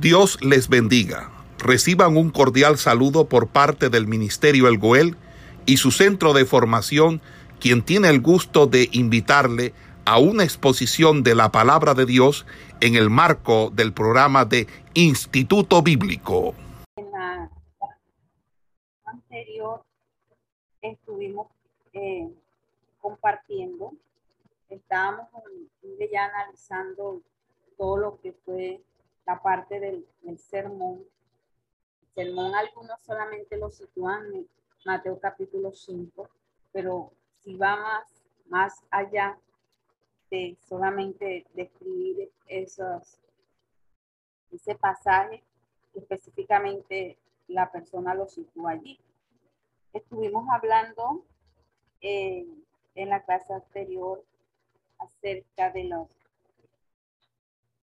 Dios les bendiga. Reciban un cordial saludo por parte del Ministerio El Goel y su centro de formación, quien tiene el gusto de invitarle a una exposición de la palabra de Dios en el marco del programa de Instituto Bíblico. En la anterior estuvimos eh, compartiendo, estábamos ya analizando todo lo que fue la parte del, sermón. El sermón algunos solamente lo sitúan en Mateo capítulo 5, pero si va más, más allá de solamente describir esos, ese pasaje, específicamente la persona lo sitúa allí. Estuvimos hablando eh, en la clase anterior acerca de los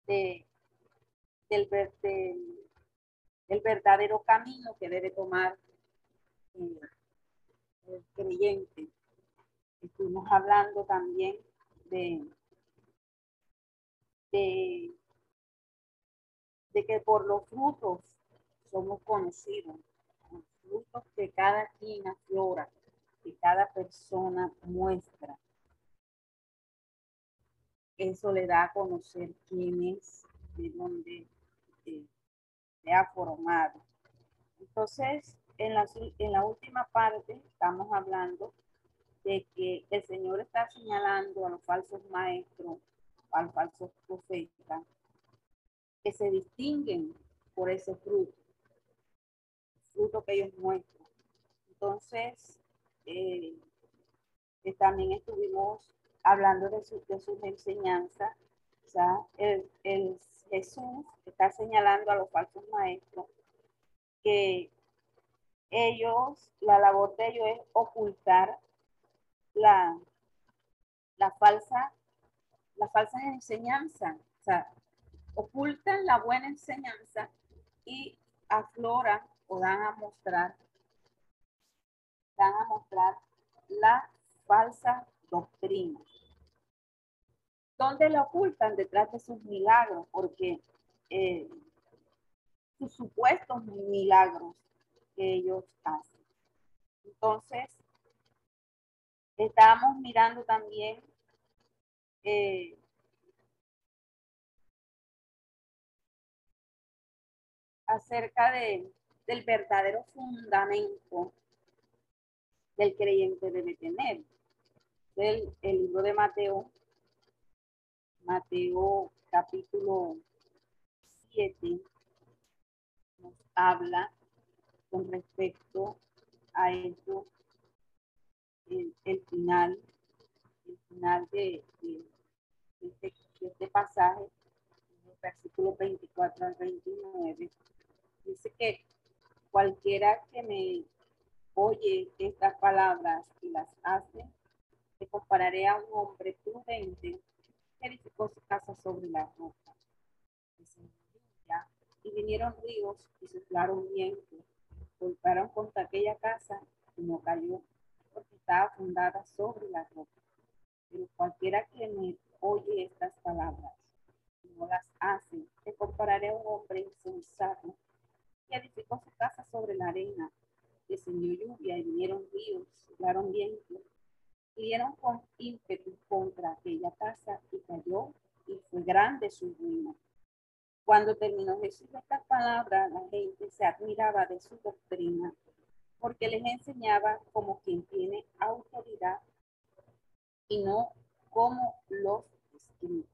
de, del, del, verdadero camino que debe tomar eh, el creyente. Estuvimos hablando también de, de, de que por los frutos somos conocidos, los frutos que cada quien aflora, que cada persona muestra. Eso le da a conocer quién es, de dónde eh, se ha formado. Entonces, en la, en la última parte estamos hablando de que el Señor está señalando a los falsos maestros, a los falsos profetas, que se distinguen por ese fruto, fruto que ellos muestran. Entonces, eh, también estuvimos hablando de, de sus enseñanzas. O sea, el, el Jesús está señalando a los falsos maestros que ellos, la labor de ellos es ocultar la, la falsa, la falsa enseñanza. O sea, ocultan la buena enseñanza y afloran o dan a mostrar, dan a mostrar la falsa doctrina. ¿Dónde la ocultan? Detrás de sus milagros, porque eh, sus supuestos milagros que ellos hacen. Entonces, estábamos mirando también eh, acerca de, del verdadero fundamento del creyente debe tener. El, el libro de Mateo, Mateo capítulo 7, nos habla con respecto a eso el, final, el final de, este, este, pasaje, el versículo 24 al 29, dice que cualquiera que me oye estas palabras y las hace, te compararé a un hombre prudente edificó su casa sobre la roca. Y vinieron ríos y soplaron vientos, golpearon contra aquella casa y no cayó, porque estaba fundada sobre la roca. Pero cualquiera que me oye estas palabras y no las hace, te compararé a un hombre insensato que edificó su casa sobre la arena. Descendió lluvia y vinieron ríos, soplaron vientos, dieron con ímpetu contra aquella casa y cayó y fue grande su ruina. Cuando terminó Jesús estas palabras, la gente se admiraba de su doctrina porque les enseñaba como quien tiene autoridad y no como los escribas.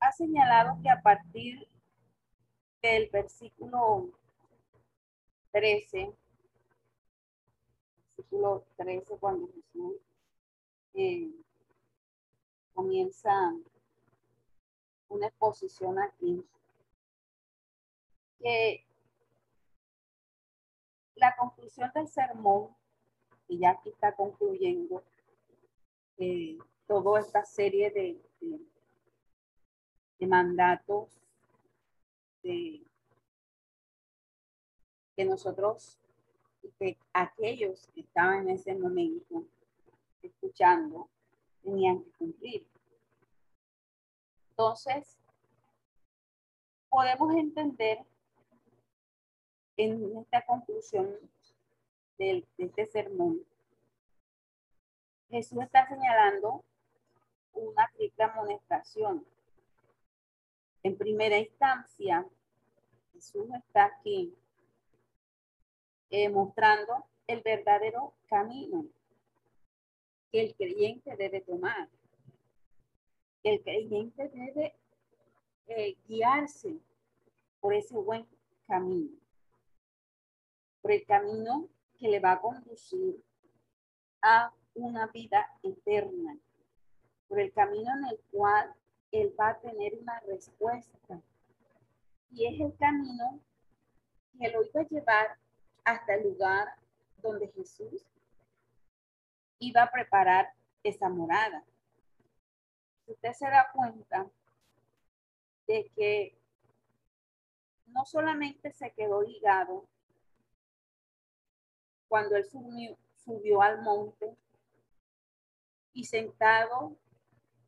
Ha señalado que a partir del versículo 13, versículo 13, cuando Jesús eh, comienza una exposición aquí, que la conclusión del sermón, y ya aquí está concluyendo eh, toda esta serie de, de, mandatos de, que nosotros, que aquellos que estaban en ese momento escuchando, tenían que cumplir. Entonces, podemos entender en esta conclusión de, de este sermón, Jesús está señalando una triple amonestación. En primera instancia, Jesús está aquí eh, mostrando el verdadero camino que el creyente debe tomar. El creyente debe eh, guiarse por ese buen camino, por el camino que le va a conducir a una vida eterna, por el camino en el cual él va a tener una respuesta. Y es el camino que lo iba a llevar hasta el lugar donde Jesús iba a preparar esa morada. usted se da cuenta de que no solamente se quedó ligado cuando él subió, al monte y sentado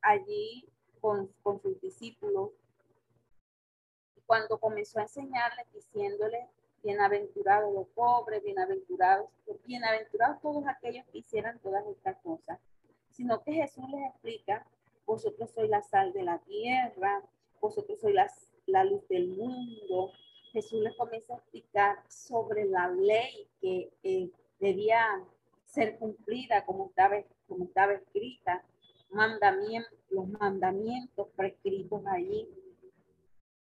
allí con, sus discípulos, cuando comenzó a enseñarles diciéndole, bienaventurados los pobres, bienaventurados, bienaventurados todos aquellos que hicieran todas estas cosas, sino que Jesús les explica, vosotros sois la sal de la tierra, vosotros sois la, la luz del mundo. Jesús les comienza a explicar sobre la ley que eh, debía ser cumplida como estaba, como estaba escrita, mandamientos, los mandamientos prescritos allí.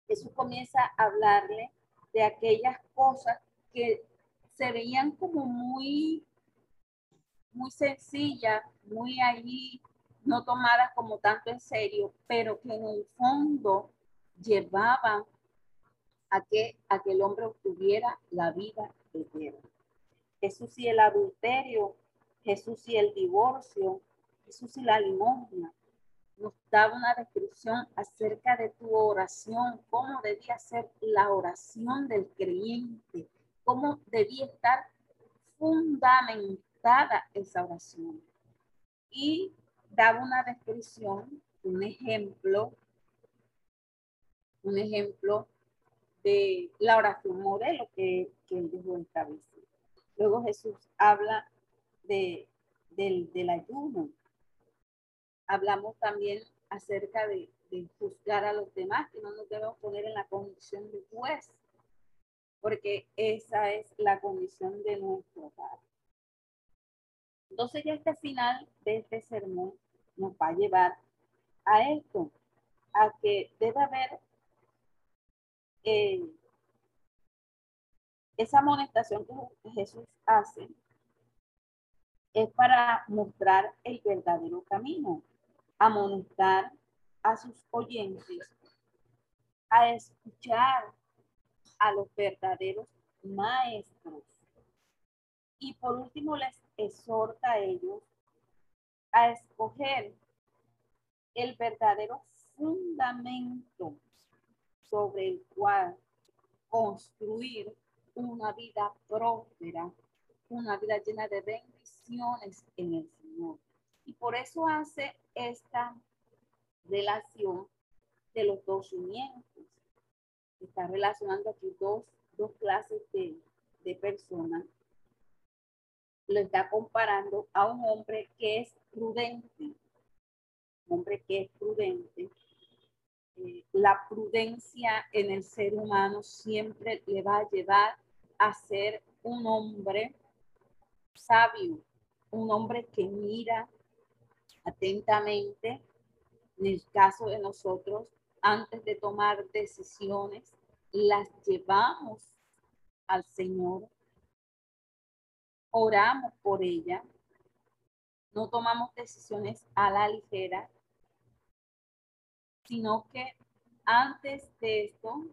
Jesús comienza a hablarle de aquellas cosas que se veían como muy, muy sencillas, muy allí, no tomadas como tanto en serio, pero que en el fondo llevaban a que, a que el hombre obtuviera la vida eterna. Jesús y el adulterio, Jesús y el divorcio, Jesús y la limosna. Nos daba una descripción acerca de tu oración, cómo debía ser la oración del creyente, cómo debía estar fundamentada esa oración. Y daba una descripción, un ejemplo, un ejemplo de la oración modelo que, que él dijo en cabeza. Luego Jesús habla de, del, ayuno. Hablamos también acerca de, juzgar a los demás, que no nos debemos poner en la condición de juez, porque esa es la condición de nuestro Padre. Entonces ya este final de este sermón nos va a llevar a esto, a que debe haber eh, esa amonestación que Jesús hace es para mostrar el verdadero camino, amonestar a sus oyentes a escuchar a los verdaderos maestros. Y por último les exhorta a ellos a escoger el verdadero fundamento sobre el cual construir una vida próspera, una vida llena de bendiciones en el Señor. Y por eso hace esta relación de los dos cimientos. Está relacionando aquí dos, dos clases de, de personas. Lo está comparando a un hombre que es prudente. Hombre que es prudente eh, la prudencia en el ser humano siempre le va a llevar a ser un hombre sabio, un hombre que mira atentamente. En el caso de nosotros, antes de tomar decisiones, las llevamos al Señor, oramos por ella, no tomamos decisiones a la ligera, sino que antes de esto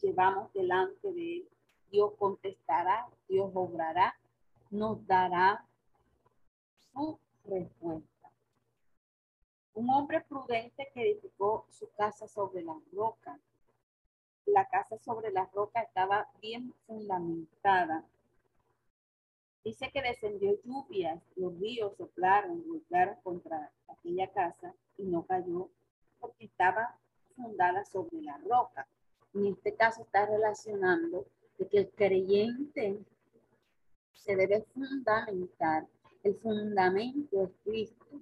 llevamos delante de Él. Dios contestará, Dios obrará, nos dará su respuesta. Un hombre prudente que edificó su casa sobre la roca. La casa sobre la roca estaba bien fundamentada. Dice que descendió lluvias, los ríos soplaron, golpearon contra aquella casa y no cayó porque estaba fundada sobre la roca. en este caso está relacionando de que el creyente se debe fundamentar. El fundamento es Cristo.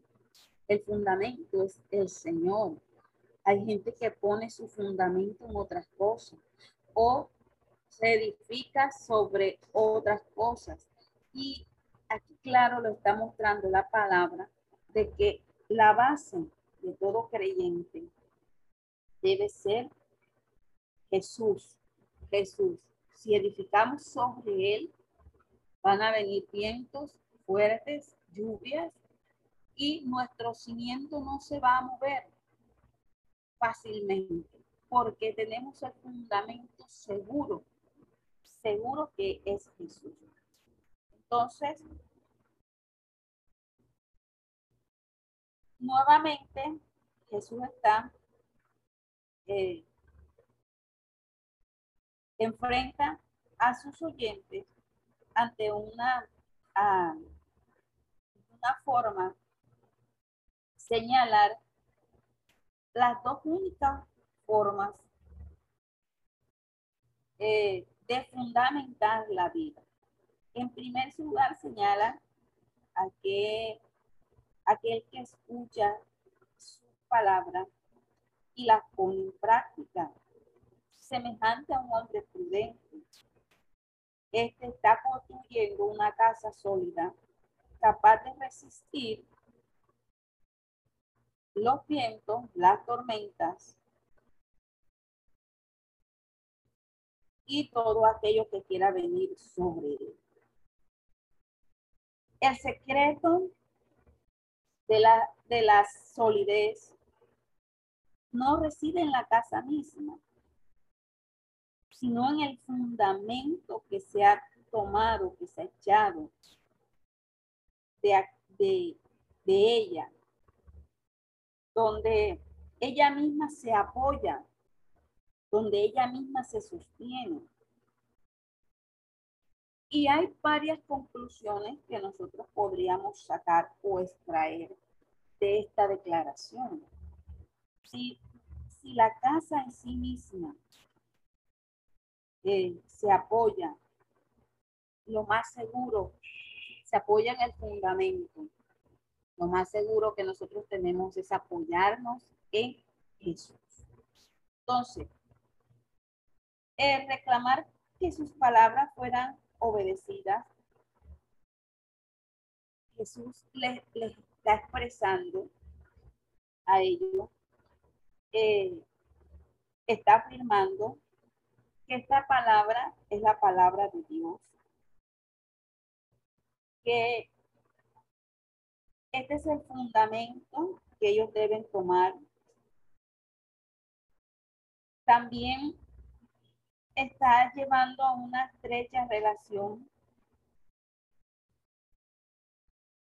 El fundamento es el Señor. Hay gente que pone su fundamento en otras cosas o se edifica sobre otras cosas. Y aquí claro lo está mostrando la palabra de que la base de todo creyente debe ser Jesús. Jesús. Si edificamos sobre él, van a venir vientos fuertes, lluvias, y nuestro cimiento no se va a mover fácilmente, porque tenemos el fundamento seguro, seguro que es Jesús. Entonces, nuevamente Jesús está, eh, enfrenta a sus oyentes ante una, una forma señalar las dos únicas formas eh, de fundamentar la vida. En primer lugar, señala a que aquel que escucha su palabra y la pone en práctica, semejante a un hombre prudente. Este está construyendo una casa sólida, capaz de resistir los vientos, las tormentas y todo aquello que quiera venir sobre él. El secreto de la, de la solidez no reside en la casa misma, sino en el fundamento que se ha tomado, que se ha echado de, de, de ella, donde ella misma se apoya, donde ella misma se sostiene. Y hay varias conclusiones que nosotros podríamos sacar o extraer de esta declaración. Si, si la casa en sí misma eh, se apoya, lo más seguro, se apoya en el fundamento, lo más seguro que nosotros tenemos es apoyarnos en Jesús. Entonces, el reclamar que sus palabras fueran obedecidas, Jesús les, está expresando a ellos, eh, está afirmando que esta palabra es la palabra de Dios, que este es el fundamento que ellos deben tomar. También está llevando a una estrecha relación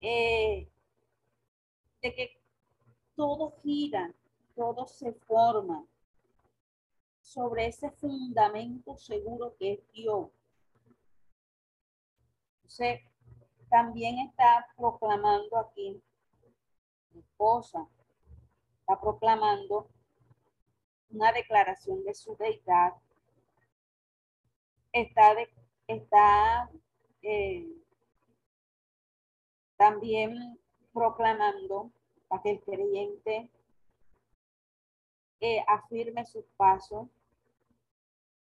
eh, de que todo gira, todo se forma sobre ese fundamento seguro que es Dios. Entonces, también está proclamando aquí, mi esposa, está proclamando una declaración de su deidad. Está, está eh, también proclamando para que el creyente eh, afirme sus pasos,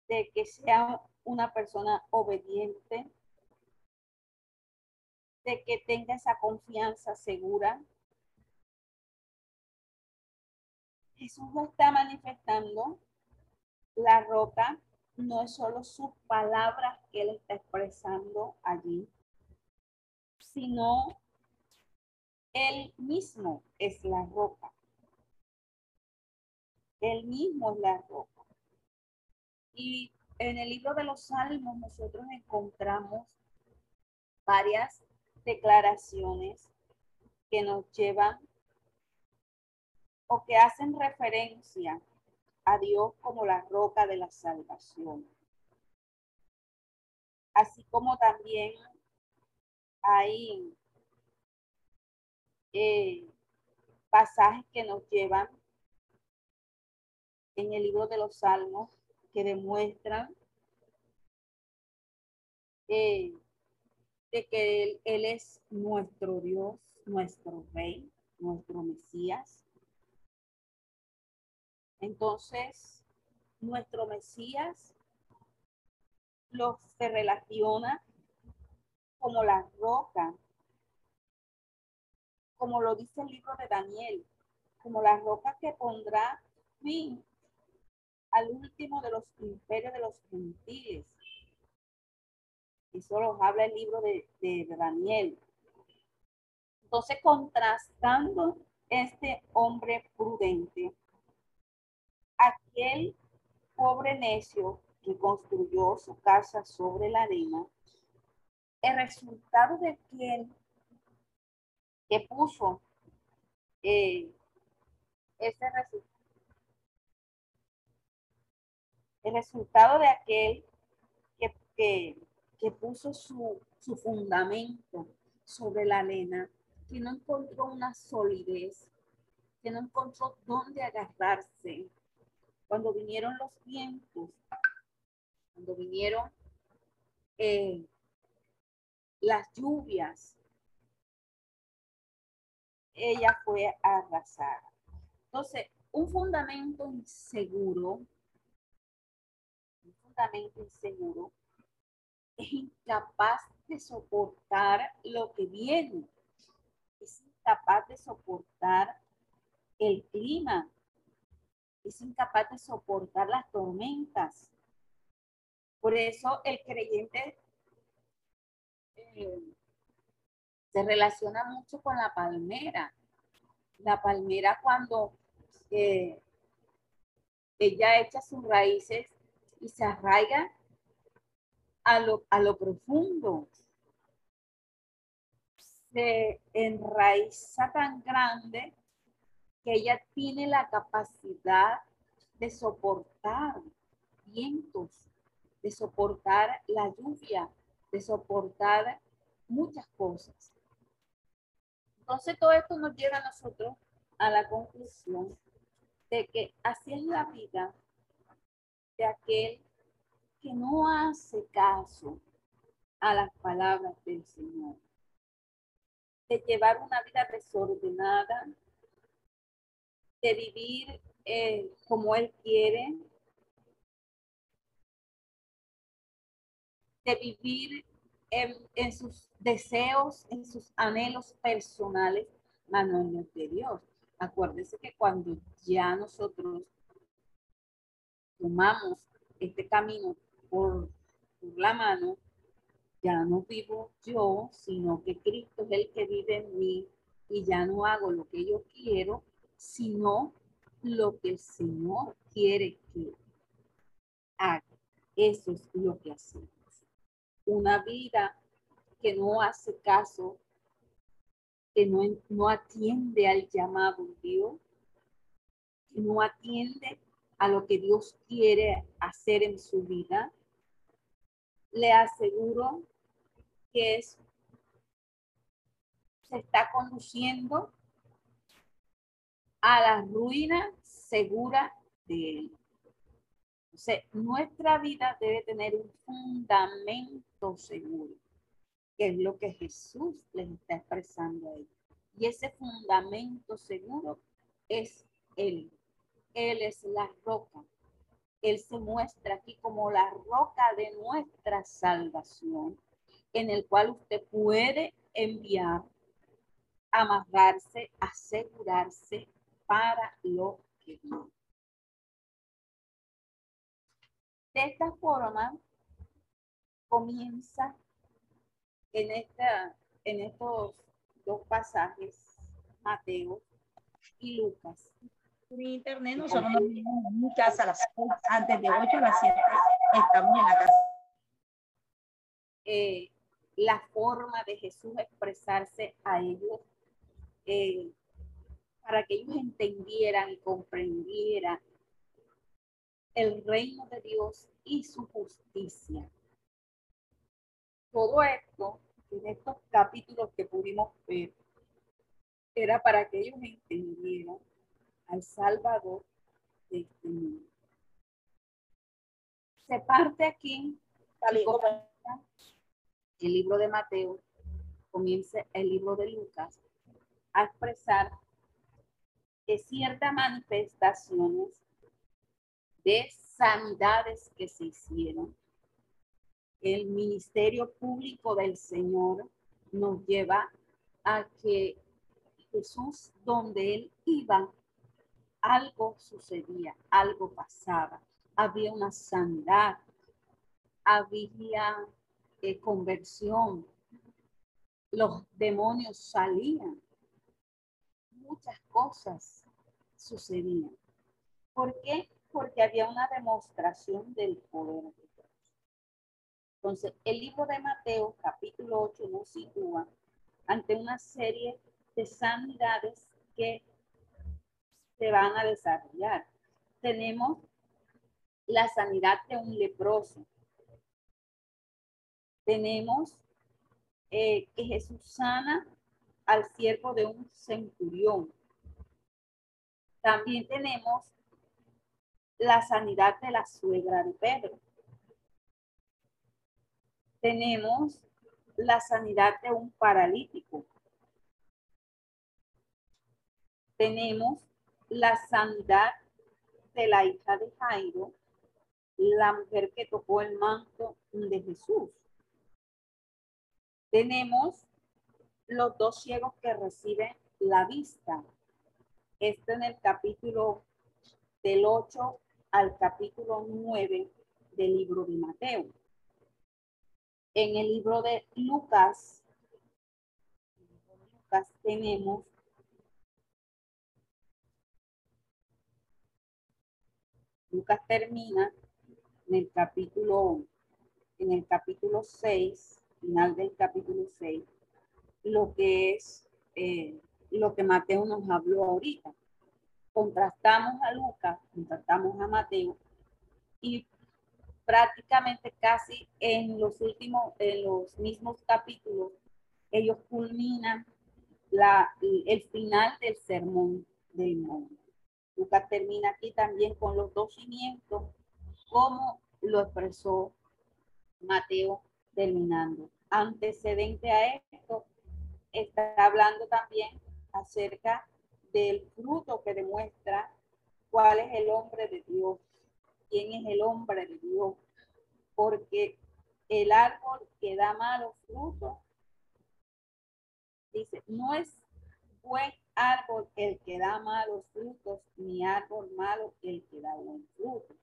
de que sea una persona obediente, de que tenga esa confianza segura. Jesús está manifestando la roca no es solo sus palabras que él está expresando allí, sino él mismo es la roca. Él mismo es la roca. Y en el libro de los Salmos nosotros encontramos varias declaraciones que nos llevan o que hacen referencia a Dios como la roca de la salvación. Así como también hay eh, pasajes que nos llevan en el libro de los Salmos que demuestran eh, de que él, él es nuestro Dios, nuestro Rey, nuestro Mesías. Entonces, nuestro Mesías lo se relaciona como la roca, como lo dice el libro de Daniel, como la roca que pondrá fin al último de los imperios de los gentiles. Eso lo habla el libro de, Daniel. Entonces, contrastando este hombre prudente, aquel pobre necio que construyó su casa sobre la arena, el resultado de quien que puso eh, ese resultado, el resultado de aquel que, que, puso su, su fundamento sobre la arena, que no encontró una solidez, que no encontró dónde agarrarse. Cuando vinieron los vientos, cuando vinieron eh, las lluvias, ella fue arrasada. Entonces, un fundamento inseguro, un fundamento inseguro, es incapaz de soportar lo que viene, es incapaz de soportar el clima, es incapaz de soportar las tormentas. Por eso el creyente eh, se relaciona mucho con la palmera. La palmera cuando eh, ella echa sus raíces y se arraiga a lo, a lo profundo. Se enraiza tan grande que ella tiene la capacidad de soportar vientos, de soportar la lluvia, de soportar muchas cosas. Entonces todo esto nos lleva a nosotros a la conclusión de que así es la vida de aquel que no hace caso a las palabras del Señor, de llevar una vida desordenada, de vivir eh, como Él quiere, de vivir en, sus deseos, en sus anhelos personales, manos de Dios. Acuérdese que cuando ya nosotros tomamos este camino por, la mano, ya no vivo yo, sino que Cristo es el que vive en mí y ya no hago lo que yo quiero, sino lo que el Señor quiere que haga. Eso es lo que hacemos una vida que no hace caso, que no, no atiende al llamado de Dios, que no atiende a lo que Dios quiere hacer en su vida, le aseguro que es, se está conduciendo a la ruina segura de él nuestra vida debe tener un fundamento seguro, que es lo que Jesús les está expresando ahí. Y ese fundamento seguro es Él. Él es la roca. Él se muestra aquí como la roca de nuestra salvación, en el cual usted puede enviar, amarrarse, asegurarse para lo que viene. De esta forma, comienza en, esta, en estos dos pasajes, Mateo y Lucas. Por internet nosotros nos vimos en mi casa a las antes de 8 a las 7 estamos en la casa. Eh, la forma de Jesús expresarse a ellos eh, para que ellos entendieran y comprendieran el reino de Dios y su justicia. Todo esto, en estos capítulos que pudimos ver, era para que ellos entendieran al Salvador de este mundo. se parte aquí el libro de Mateo, comienza el libro de Lucas a expresar que ciertas manifestaciones de sanidades que se hicieron, el ministerio público del Señor nos lleva a que Jesús, donde él iba, algo sucedía, algo pasaba, había una sanidad, había eh, conversión, los demonios salían, muchas cosas sucedían. ¿Por qué? Porque había una demostración del poder de Dios. Entonces, el libro de Mateo, capítulo 8, nos sitúa ante una serie de sanidades que se van a desarrollar. Tenemos la sanidad de un leproso. Tenemos eh, que Jesús sana al siervo de un centurión. También tenemos la sanidad de la suegra de Pedro. Tenemos la sanidad de un paralítico. Tenemos la sanidad de la hija de Jairo, la mujer que tocó el manto de Jesús. Tenemos los dos ciegos que reciben la vista. Esto en el capítulo del 8 al capítulo 9 del libro de Mateo. En el libro de Lucas, Lucas tenemos Lucas termina en el capítulo, en el capítulo 6, final del capítulo 6, lo que es eh, lo que Mateo nos habló ahorita. Contrastamos a Lucas, contrastamos a Mateo y prácticamente casi en los últimos, en los mismos capítulos, ellos culminan la, el final del sermón del monte. Lucas termina aquí también con los dos cimientos, como lo expresó Mateo terminando. Antecedente a esto, está hablando también acerca del fruto que demuestra cuál es el hombre de Dios, quién es el hombre de Dios, porque el árbol que da malos frutos, dice, no es buen árbol el que da malos frutos, ni árbol malo el que da buen fruto.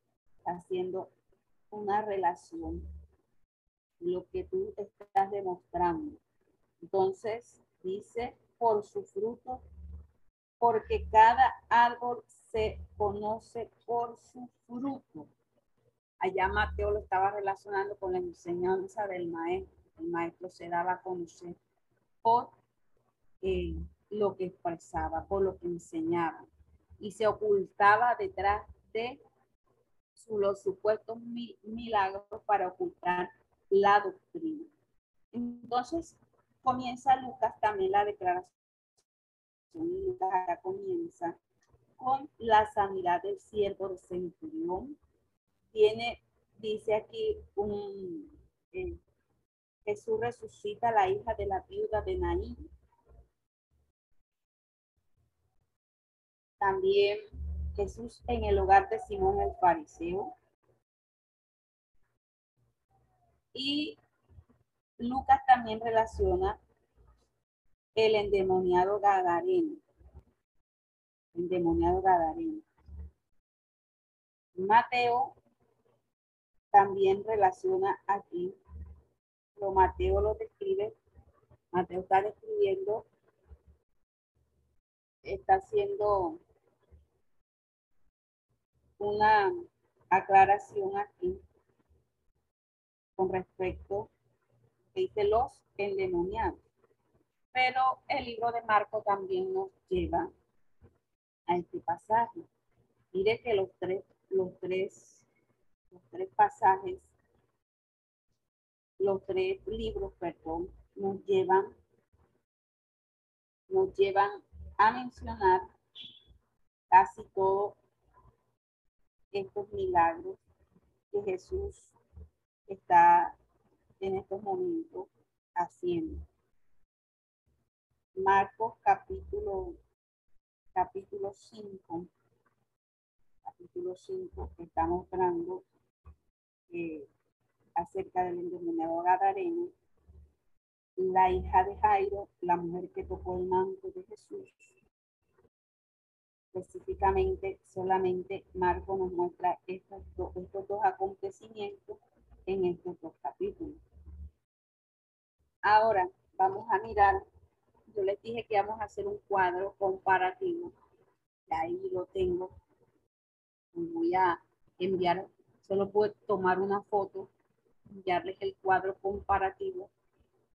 Haciendo una relación, lo que tú estás demostrando. Entonces, dice, por su fruto, porque cada árbol se conoce por su fruto. Allá Mateo lo estaba relacionando con la enseñanza del maestro. El maestro se daba a conocer por eh, lo que expresaba, por lo que enseñaba. Y se ocultaba detrás de los supuestos milagros para ocultar la doctrina. Entonces comienza Lucas también la declaración. Lucas comienza con la sanidad del siervo de centurión. Tiene, dice aquí, un, eh, Jesús resucita a la hija de la viuda de Naín También Jesús en el hogar de Simón el fariseo. Y Lucas también relaciona el endemoniado Gadareno. Endemoniado Gadareno. Mateo también relaciona aquí, lo Mateo lo describe, Mateo está describiendo, está haciendo una aclaración aquí con respecto, dice los endemoniados. Pero el libro de Marco también nos lleva a este pasaje. Mire que los tres, los tres, los tres pasajes, los tres libros, perdón, nos llevan, nos llevan a mencionar casi todo estos milagros que Jesús está en estos momentos haciendo. Marcos capítulo, capítulo 5, capítulo 5, está mostrando eh, acerca del endemoniado Gadareno, la hija de Jairo, la mujer que tocó el manto de Jesús. Específicamente, solamente Marco nos muestra estos, estos dos acontecimientos en estos dos capítulos. Ahora vamos a mirar, yo les dije que vamos a hacer un cuadro comparativo, ahí lo tengo, voy a enviar, solo puedo tomar una foto, enviarles el cuadro comparativo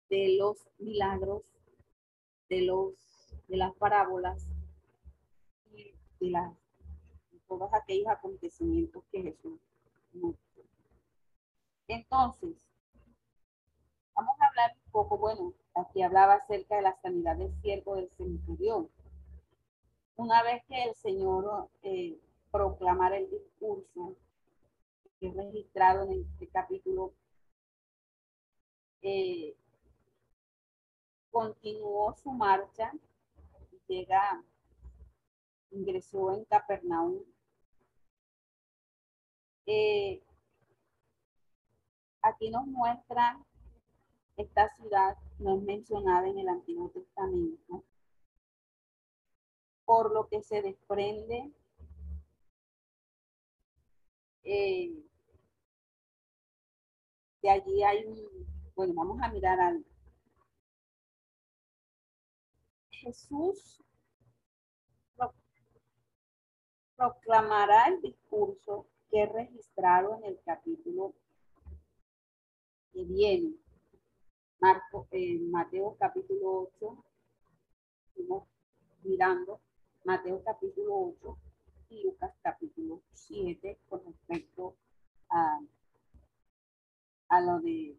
de los milagros, de, los, de las parábolas de, las, todos aquellos acontecimientos que Jesús. Entonces, vamos a hablar un poco, bueno, aquí hablaba acerca de la sanidad del siervo del centurión. Una vez que el Señor eh, proclamara el discurso, que es registrado en este capítulo eh, continuó su marcha, llega, ingresó en Capernaum. Eh, aquí nos muestra esta ciudad, no es mencionada en el Antiguo Testamento, por lo que se desprende eh, de allí hay un, bueno, vamos a mirar algo. Jesús proclamará el discurso que es registrado en el capítulo que viene. Marco, eh, Mateo capítulo 8, estamos mirando Mateo capítulo 8 y Lucas capítulo 7 con respecto a, a lo de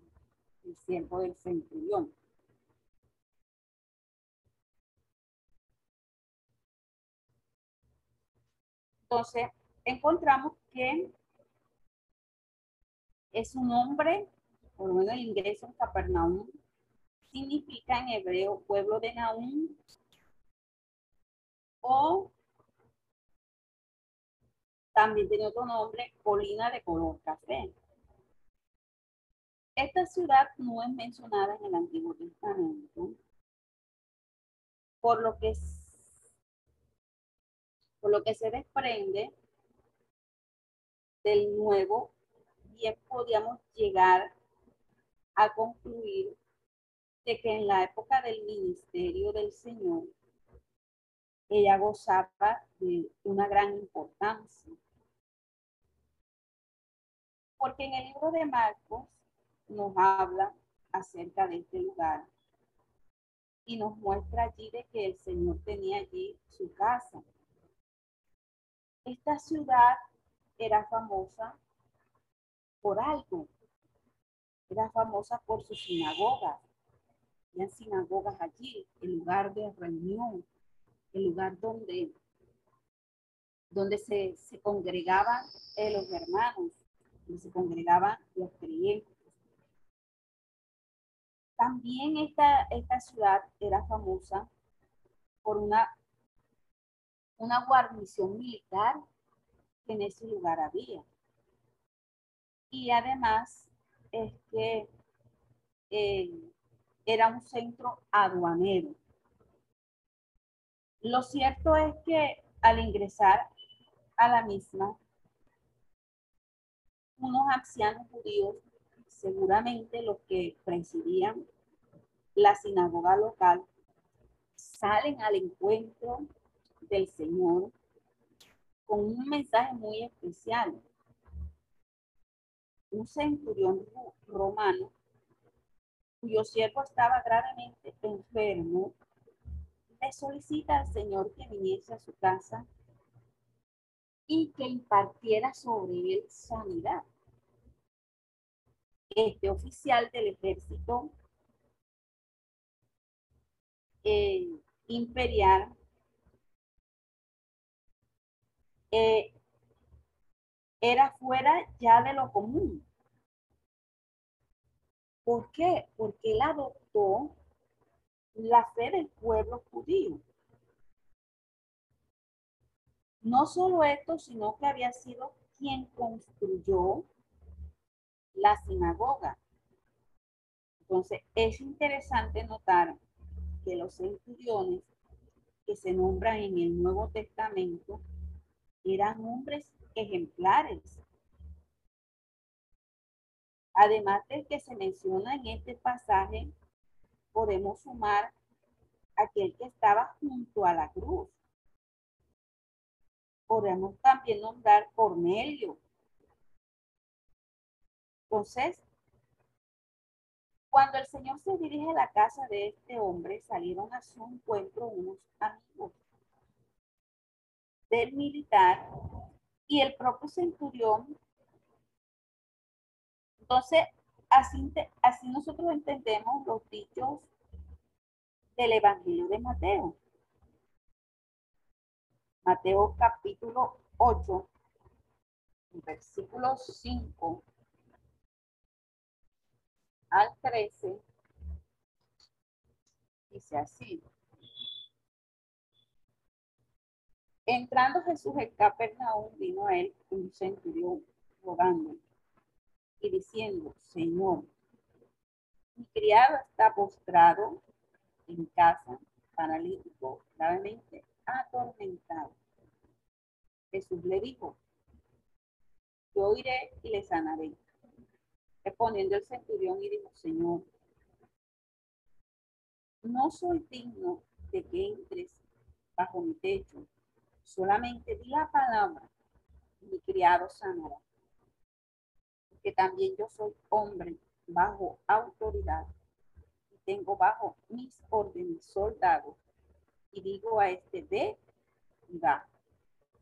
el siervo del centurión. Entonces, encontramos que es un hombre, por lo menos el ingreso en Capernaum, significa en hebreo pueblo de Naúm o también tiene otro nombre, colina de color café. Esta ciudad no es mencionada en el Antiguo Testamento, por lo que lo que se desprende del nuevo, bien podíamos llegar a concluir de que en la época del ministerio del Señor, ella gozaba de una gran importancia. Porque en el libro de Marcos nos habla acerca de este lugar y nos muestra allí de que el Señor tenía allí su casa. Esta ciudad era famosa por algo. Era famosa por sus sinagogas. Había sinagogas allí, el lugar de reunión, el lugar donde, donde se, se congregaban eh, los hermanos, donde se congregaban los creyentes. También esta, esta ciudad era famosa por una una guarnición militar que en ese lugar había. Y además es que eh, era un centro aduanero. Lo cierto es que al ingresar a la misma, unos ancianos judíos, seguramente los que presidían la sinagoga local, salen al encuentro del Señor con un mensaje muy especial. Un centurión romano cuyo siervo estaba gravemente enfermo, le solicita al Señor que viniese a su casa y que impartiera sobre él sanidad. Este oficial del ejército eh, imperial eh, era fuera ya de lo común. ¿Por qué? Porque él adoptó la fe del pueblo judío. No solo esto, sino que había sido quien construyó la sinagoga. Entonces, es interesante notar que los centuriones que se nombran en el Nuevo Testamento eran hombres ejemplares. Además del que se menciona en este pasaje, podemos sumar aquel que estaba junto a la cruz. Podemos también nombrar Cornelio. Entonces, cuando el Señor se dirige a la casa de este hombre, salieron a su encuentro unos amigos del militar y el propio centurión. Entonces, así, así nosotros entendemos los dichos del Evangelio de Mateo. Mateo capítulo 8, versículo 5 al 13, dice así. Entrando Jesús en Capernaum, vino a él un centurión rogando y diciendo, Señor, mi criado está postrado en casa, paralítico, gravemente atormentado. Jesús le dijo, yo iré y le sanaré. Respondiendo el centurión y dijo, Señor, no soy digno de que entres bajo mi techo, solamente di la palabra mi criado sanará. Porque también yo soy hombre bajo autoridad y tengo bajo mis órdenes soldados y digo a este ve y va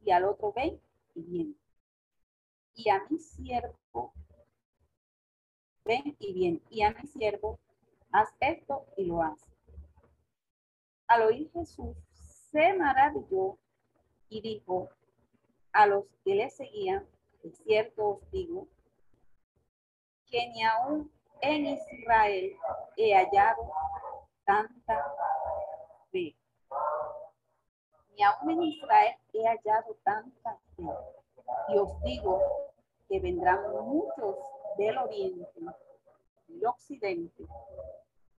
y al otro ve y viene. Y a mi siervo ven y bien, y a mi siervo, haz esto y lo hace. Al oír Jesús, se maravilló y dijo a los que le seguían, es cierto os digo, que ni aún en Israel he hallado tanta fe. Ni aún en Israel he hallado tanta fe. Y os digo que vendrán muchos del oriente, del occidente,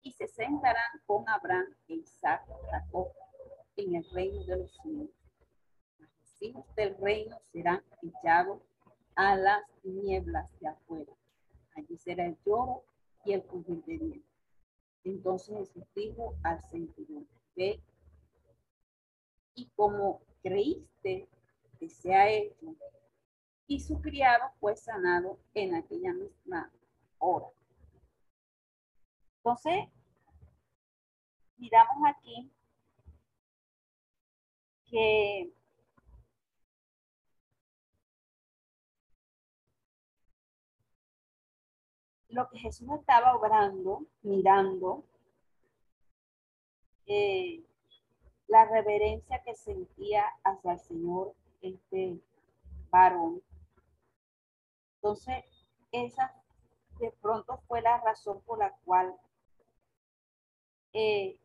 y se sentarán con Abraham e Isaac, Jacob, en el reino de los cielos. Hijos del reino serán echados a las nieblas de afuera. Allí será el lloro y el crujir de dientes. Entonces Jesús dijo al centurión, ve, y como creíste que se ha hecho, y su criado fue sanado en aquella misma hora. Entonces, miramos aquí que lo que Jesús estaba obrando, mirando, eh, la reverencia que sentía hacia el Señor este varón, entonces, esa de pronto fue la razón por la cual eh,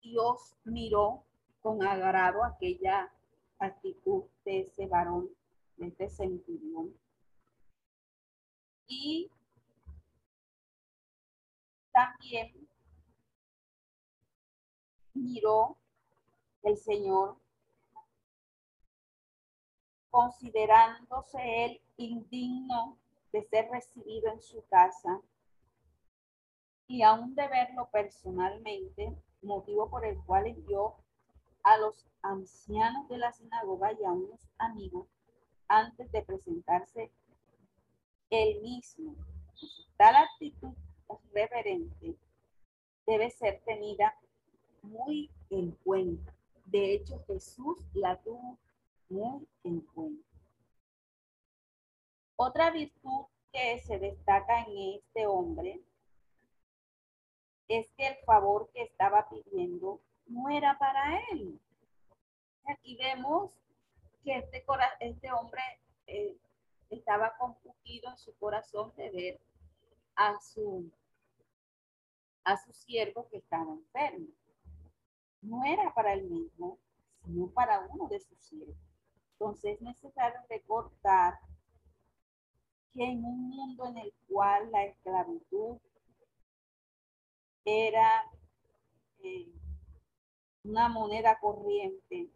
Dios miró con agrado aquella actitud de ese varón, de este centurión. Y también miró el Señor considerándose él indigno de ser recibido en su casa y aún de verlo personalmente, motivo por el cual envió a los ancianos de la sinagoga y a unos amigos antes de presentarse él mismo. Tal actitud reverente debe ser tenida muy en cuenta. De hecho, Jesús la tuvo muy en cuenta. Otra virtud que se destaca en este hombre es que el favor que estaba pidiendo no era para él. Aquí vemos que este, este hombre eh, estaba compungido en su corazón de ver a su, a su siervo que estaba enfermo. No era para él mismo, sino para uno de sus siervos. Entonces es necesario recordar que en un mundo en el cual la esclavitud era eh, una moneda corriente,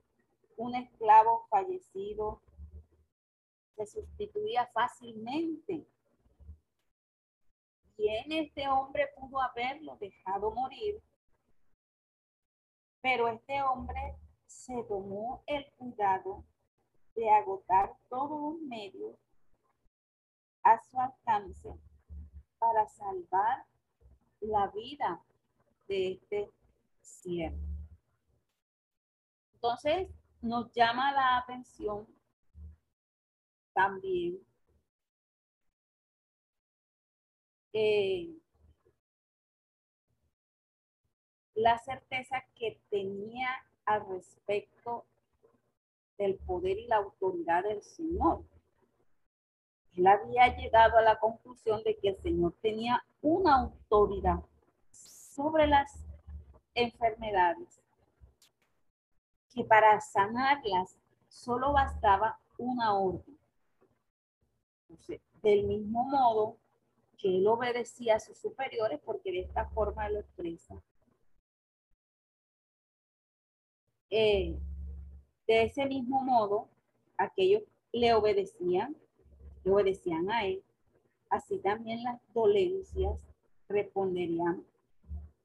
un esclavo fallecido se sustituía fácilmente. Bien, este hombre pudo haberlo dejado morir, pero este hombre se tomó el cuidado de agotar todos los medios a su alcance para salvar la vida de este siervo. Entonces, nos llama la atención también eh, la certeza que tenía al respecto del poder y la autoridad del Señor. Él había llegado a la conclusión de que el Señor tenía una autoridad sobre las enfermedades, que para sanarlas solo bastaba una orden. del mismo modo que él obedecía a sus superiores, porque de esta forma lo expresa. Eh, de ese mismo modo, aquellos le obedecían, le obedecían a él, así también las dolencias responderían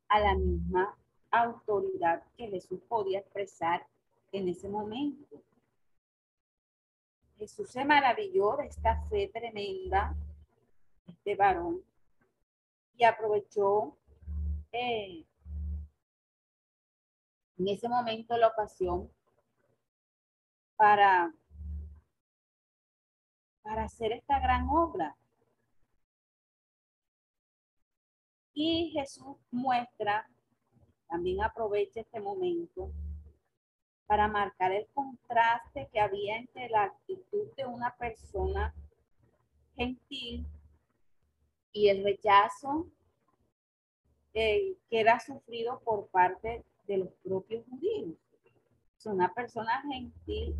a la misma autoridad que Jesús podía expresar en ese momento. Jesús se maravilló de esta fe tremenda, este varón, y aprovechó eh, en ese momento la ocasión para, para hacer esta gran obra. Y Jesús muestra, también aprovecha este momento para marcar el contraste que había entre la actitud de una persona gentil y el rechazo eh, que era sufrido por parte de los propios judíos. Es una persona gentil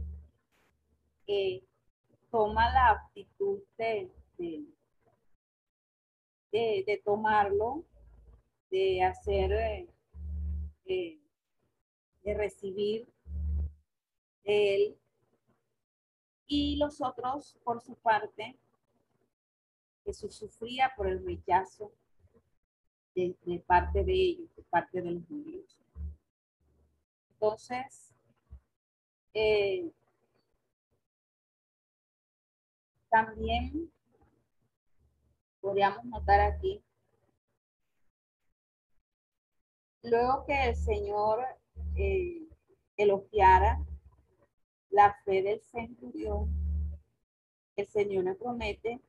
que toma la actitud de, de, tomarlo, de hacer, eh, eh, de recibir de él. Y los otros, por su parte, Jesús sufría por el rechazo de, parte de ellos, de parte de los judíos. Entonces, eh, también podríamos notar aquí, luego que el Señor eh, elogiara la fe del centurión, el Señor me promete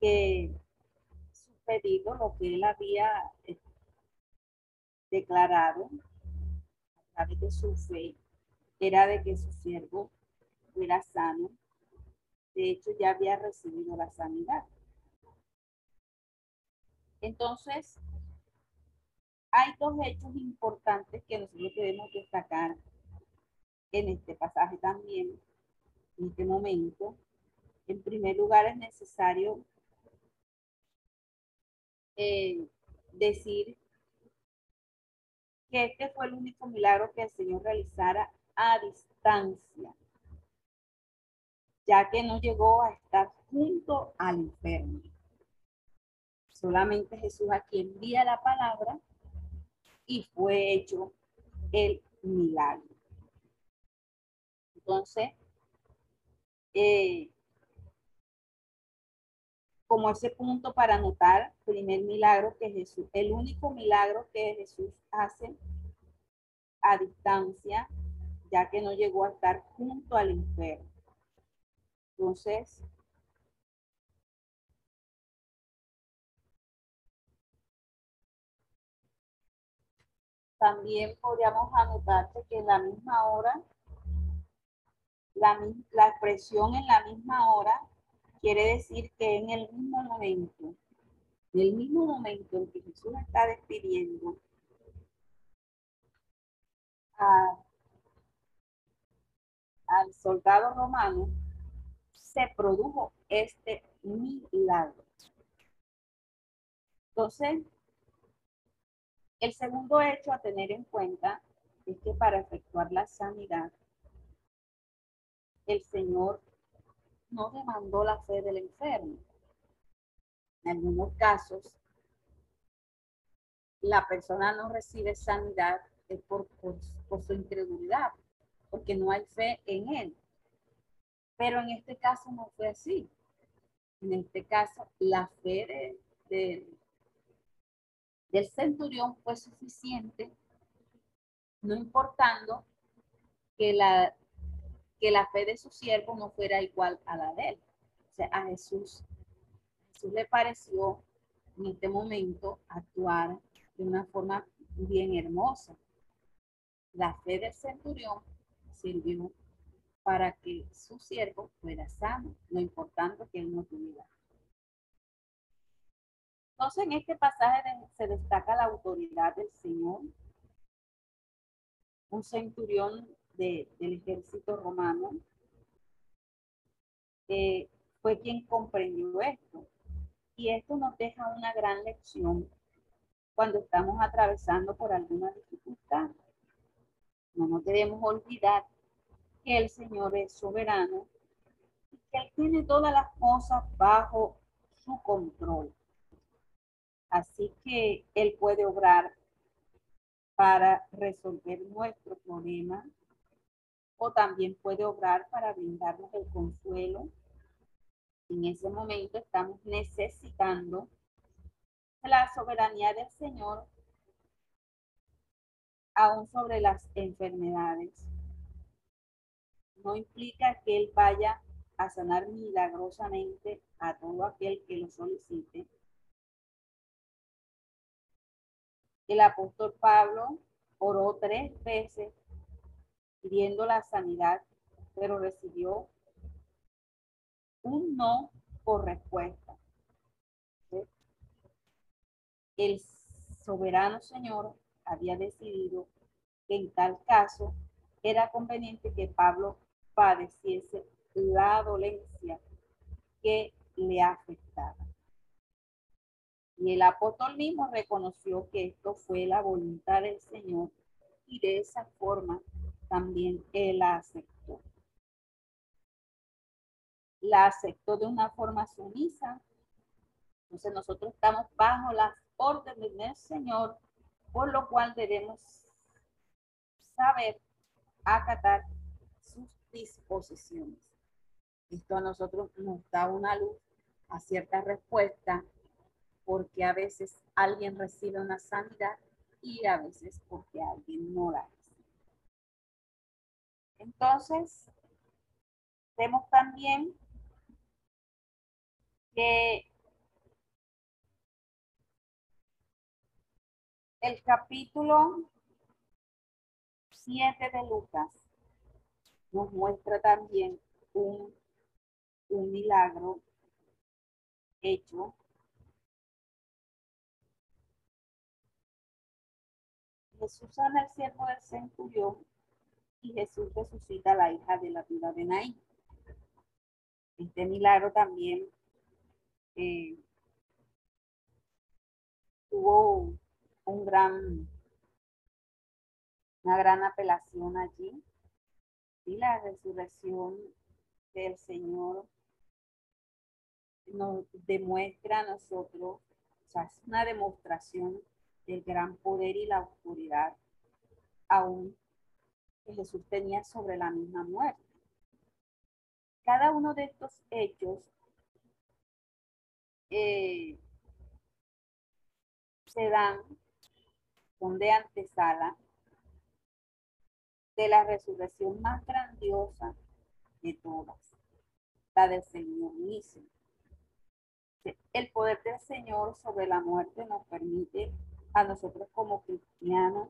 que su pedido, lo que él había eh, declarado a través de su fe, era de que su siervo fuera sano de hecho, ya había recibido la sanidad. Entonces, hay dos hechos importantes que nosotros debemos destacar en este pasaje también, en este momento. En primer lugar, es necesario eh, decir que este fue el único milagro que el Señor realizara a distancia ya que no llegó a estar junto al enfermo. Solamente Jesús aquí envía la palabra y fue hecho el milagro. Entonces, eh, como ese punto para anotar, primer milagro que Jesús, el único milagro que Jesús hace a distancia, ya que no llegó a estar junto al enfermo. Entonces, también podríamos anotarte que en la misma hora La, la expresión en la misma hora quiere decir que en el mismo momento, en el mismo momento en que Jesús está despidiendo al soldado romano, se produjo este milagro. Entonces, el segundo hecho a tener en cuenta es que para efectuar la sanidad, el Señor no demandó la fe del enfermo. En algunos casos, la persona no recibe sanidad por, su incredulidad, porque no hay fe en él. Pero en este caso no fue así. En este caso, la fe de, del centurión fue suficiente, no importando que la, que la fe de su siervo no fuera igual a la de él. O sea, a Jesús, Jesús le pareció en este momento actuar de una forma bien hermosa. La fe del centurión sirvió para que su siervo fuera sano, no importando que él no tuviera. Entonces, en este pasaje se destaca la autoridad del Señor. Un centurión del ejército romano fue quien comprendió esto. Y esto nos deja una gran lección cuando estamos atravesando por alguna dificultad. No nos debemos olvidar que el Señor es soberano y que Él tiene todas las cosas bajo su control. Así que Él puede obrar para resolver nuestro problema o también puede obrar para brindarnos el consuelo. En ese momento estamos necesitando la soberanía del Señor aún sobre las enfermedades. No implica que Él vaya a sanar milagrosamente a todo aquel que lo solicite. El apóstol Pablo oró tres veces pidiendo la sanidad, pero recibió un no por respuesta. El soberano Señor había decidido que en tal caso era conveniente que Pablo padeciese la dolencia que le afectaba. Y el apóstol mismo reconoció que esto fue la voluntad del Señor y de esa forma también él la aceptó. La aceptó de una forma sumisa. Entonces nosotros estamos bajo las órdenes del Señor, por lo cual debemos saber acatar sus disposiciones. Esto a nosotros nos da una luz a cierta respuesta porque a veces alguien recibe una sanidad y a veces porque alguien no la entonces, vemos también que el capítulo 7 de Lucas nos muestra también un, un milagro hecho Jesús sana el siervo del centurión y Jesús resucita a la hija de la vida de Naín. Este milagro también eh, tuvo un gran, una gran apelación allí. Y la resurrección del Señor nos demuestra a nosotros, o sea, es una demostración del gran poder y la oscuridad aún Jesús tenía sobre la misma muerte. Cada uno de estos hechos eh, se dan son de antesala de la resurrección más grandiosa de todas, la del Señor mismo. El poder del Señor sobre la muerte nos permite a nosotros como cristianos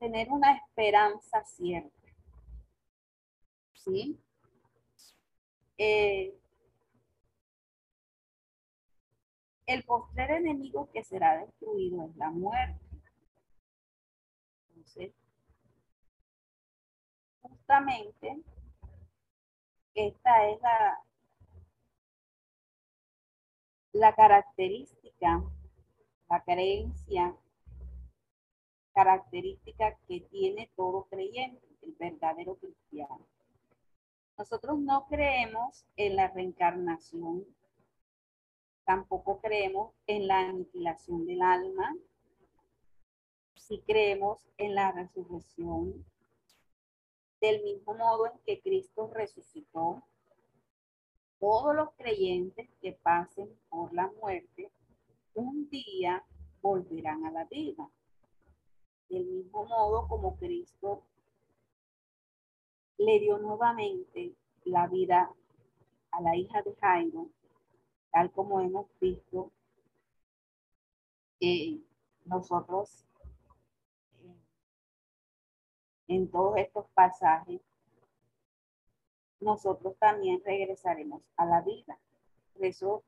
tener una esperanza cierta. ¿Sí? Eh, el postrer enemigo que será destruido es la muerte. Entonces, justamente esta es la, la característica, la creencia característica que tiene todo creyente, el verdadero cristiano. Nosotros no creemos en la reencarnación, tampoco creemos en la aniquilación del alma, si creemos en la resurrección, del mismo modo en que Cristo resucitó, todos los creyentes que pasen por la muerte, un día volverán a la vida. Del mismo modo como Cristo le dio nuevamente la vida a la hija de Jairo, tal como hemos visto nosotros eh, en todos estos pasajes, nosotros también regresaremos a la vida. Por eso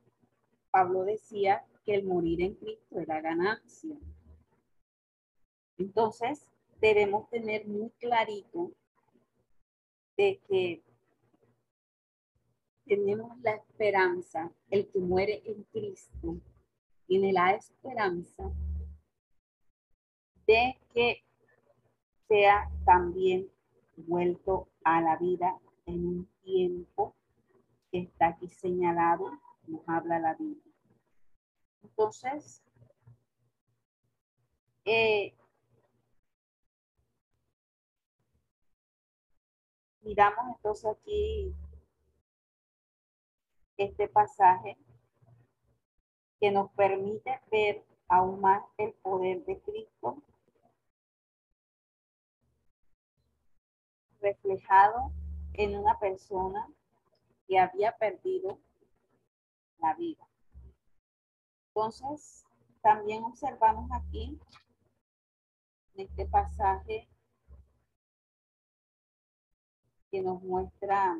Pablo decía que el morir en Cristo era ganancia. Entonces, debemos tener muy clarito de que tenemos la esperanza, el que muere en Cristo tiene la esperanza de que sea también vuelto a la vida en un tiempo que está aquí señalado, nos habla la Biblia. Entonces, eh, miramos entonces aquí este pasaje que nos permite ver aún más el poder de Cristo reflejado en una persona que había perdido la vida. Entonces, también observamos aquí en este pasaje que nos muestra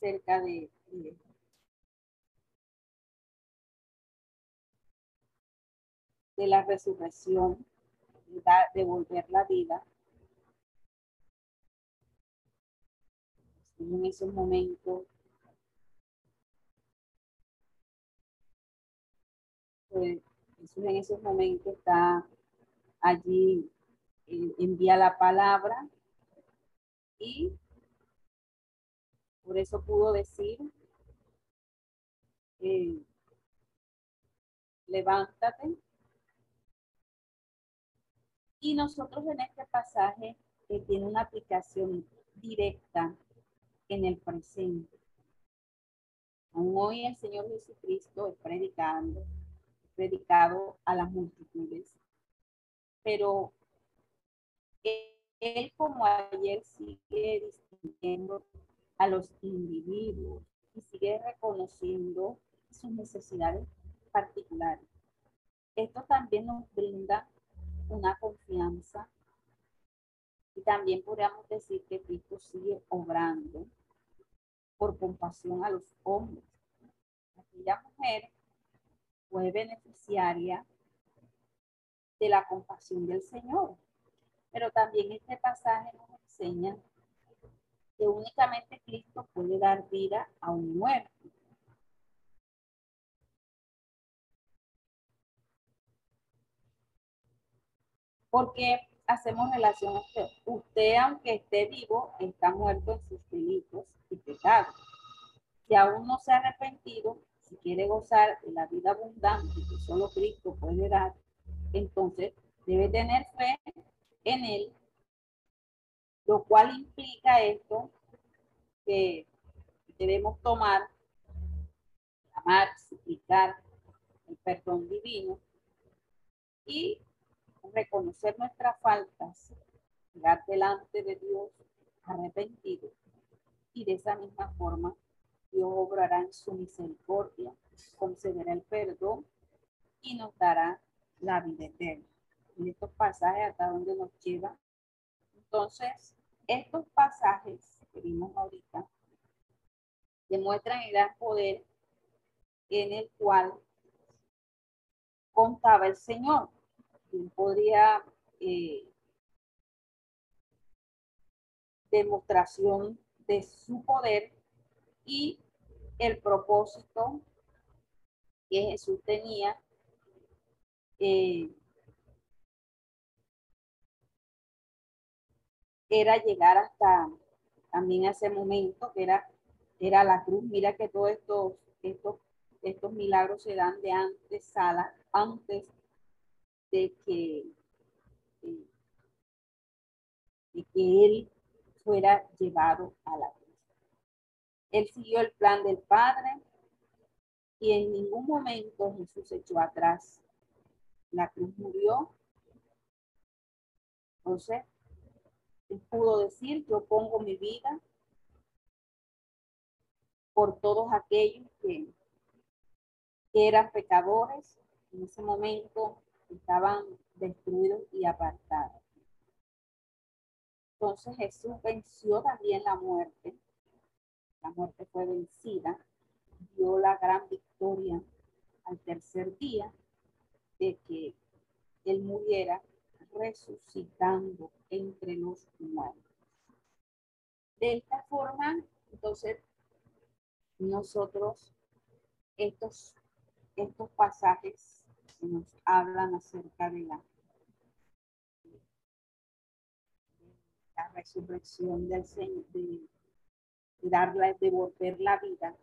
cerca de, de, la resurrección, de, devolver la vida. En esos momentos pues, en esos momentos está allí, eh, envía la palabra y por eso pudo decir, eh, levántate. Y nosotros en este pasaje que tiene una aplicación directa en el presente. Aún hoy el Señor Jesucristo es predicando, predicado a las multitudes, pero él como ayer sigue distinguiendo a los individuos y sigue reconociendo sus necesidades particulares. Esto también nos brinda una confianza y también podríamos decir que Cristo sigue obrando por compasión a los hombres. Aquella mujer fue beneficiaria de la compasión del Señor. Pero también este pasaje nos enseña que únicamente Cristo puede dar vida a un muerto. Porque hacemos relación a usted. Usted, aunque esté vivo, está muerto en sus delitos y pecados. Si aún no se ha arrepentido, si quiere gozar de la vida abundante que solo Cristo puede dar, entonces debe tener fe en él, lo cual implica esto que debemos tomar, amar, suplicar el perdón divino y reconocer nuestras faltas, llegar delante de Dios arrepentido y de esa misma forma Dios obrará en su misericordia, concederá el perdón y nos dará la vida eterna en estos pasajes hasta donde nos lleva. Entonces, estos pasajes que vimos ahorita demuestran el poder en el cual contaba el Señor. Él podría eh, demostración de su poder y el propósito que Jesús tenía eh, era llegar hasta también ese momento que era, era la cruz. Mira que todos estos, estos, estos milagros se dan de antes, sala, antes de que, de que él fuera llevado a la cruz. Él siguió el plan del Padre y en ningún momento Jesús echó atrás. La cruz murió. Entonces, pudo decir, yo pongo mi vida por todos aquellos que, que eran pecadores. En ese momento estaban destruidos y apartados. Entonces Jesús venció también la muerte. La muerte fue vencida. Dio la gran victoria al tercer día de que él muriera resucitando entre los muertos. De esta forma, entonces, nosotros, estos, estos pasajes nos hablan acerca de la, resurrección del Señor, de, de darle, devolver la vida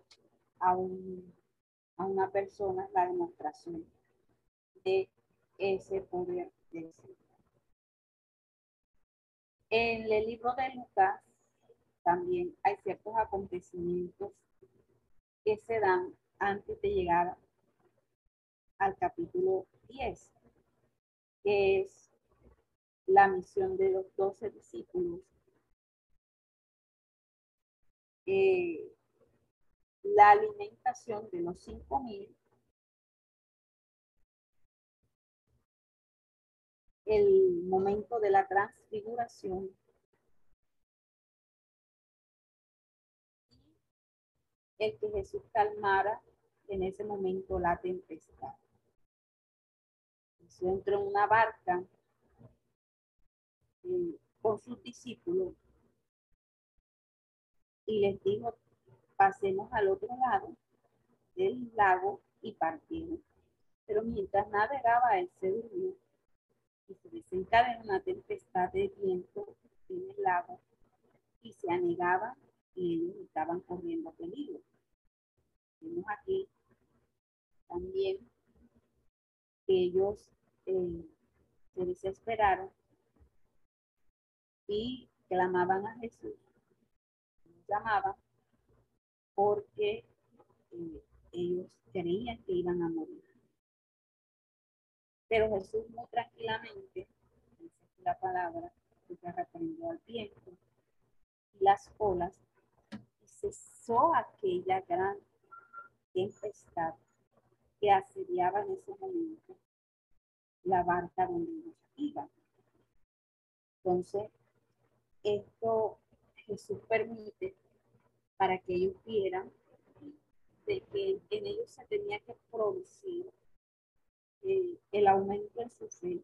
a, un, a una persona, la demostración de ese poder del Señor. En el libro de Lucas también hay ciertos acontecimientos que se dan antes de llegar al capítulo 10, que es la misión de los doce discípulos, eh, la alimentación de los cinco mil, el momento de la transfiguración el que Jesús calmara en ese momento la tempestad. Jesús entró en una barca eh, con sus discípulos y les dijo, pasemos al otro lado del lago y partieron. Pero mientras navegaba, él se durmió y se desencadena una tempestad de viento en el lago y se anegaba y ellos estaban corriendo peligro. Vemos aquí también que ellos eh, se desesperaron y clamaban a Jesús, llamaban porque eh, ellos creían que iban a morir. Pero Jesús muy tranquilamente, dice la palabra, que reprendió al viento y las olas y cesó aquella gran tempestad que asediaba en ese momento la barca donde ellos iban. Entonces, esto Jesús permite para que ellos vieran de que en ellos se tenía que producir eh, el aumento en su fe,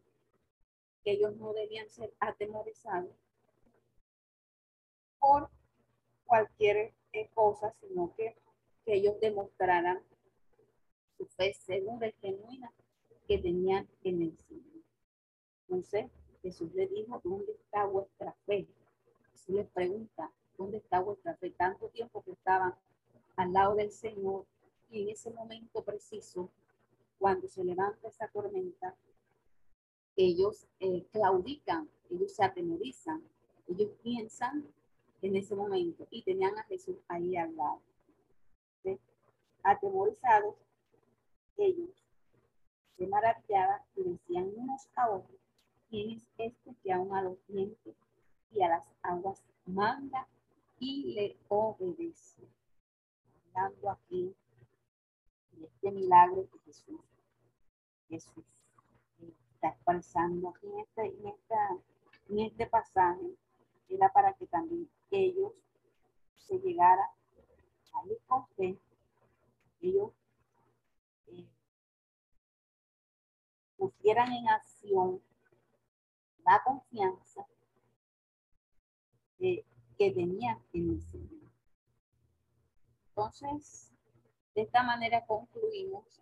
que ellos no debían ser atemorizados por cualquier eh, cosa, sino que, ellos demostraran su fe segura y genuina que tenían en el Señor. Entonces, Jesús le dijo, ¿dónde está vuestra fe? Jesús les pregunta, ¿dónde está vuestra fe? Tanto tiempo que estaban al lado del Señor y en ese momento preciso cuando se levanta esa tormenta, ellos eh, claudican, ellos se atemorizan, ellos piensan en ese momento y tenían a Jesús ahí al lado. Atemorizados, ellos se maravillaban y decían unos a otros, ¿quién es este que aún a los vientos y a las aguas manda y le obedece? Hablando aquí este milagro que Jesús Jesús está expresando aquí en este, en, esta, en este pasaje era para que también ellos se llegaran a ir con ellos eh, pusieran en acción la confianza que tenían en el Señor. Entonces, de esta manera concluimos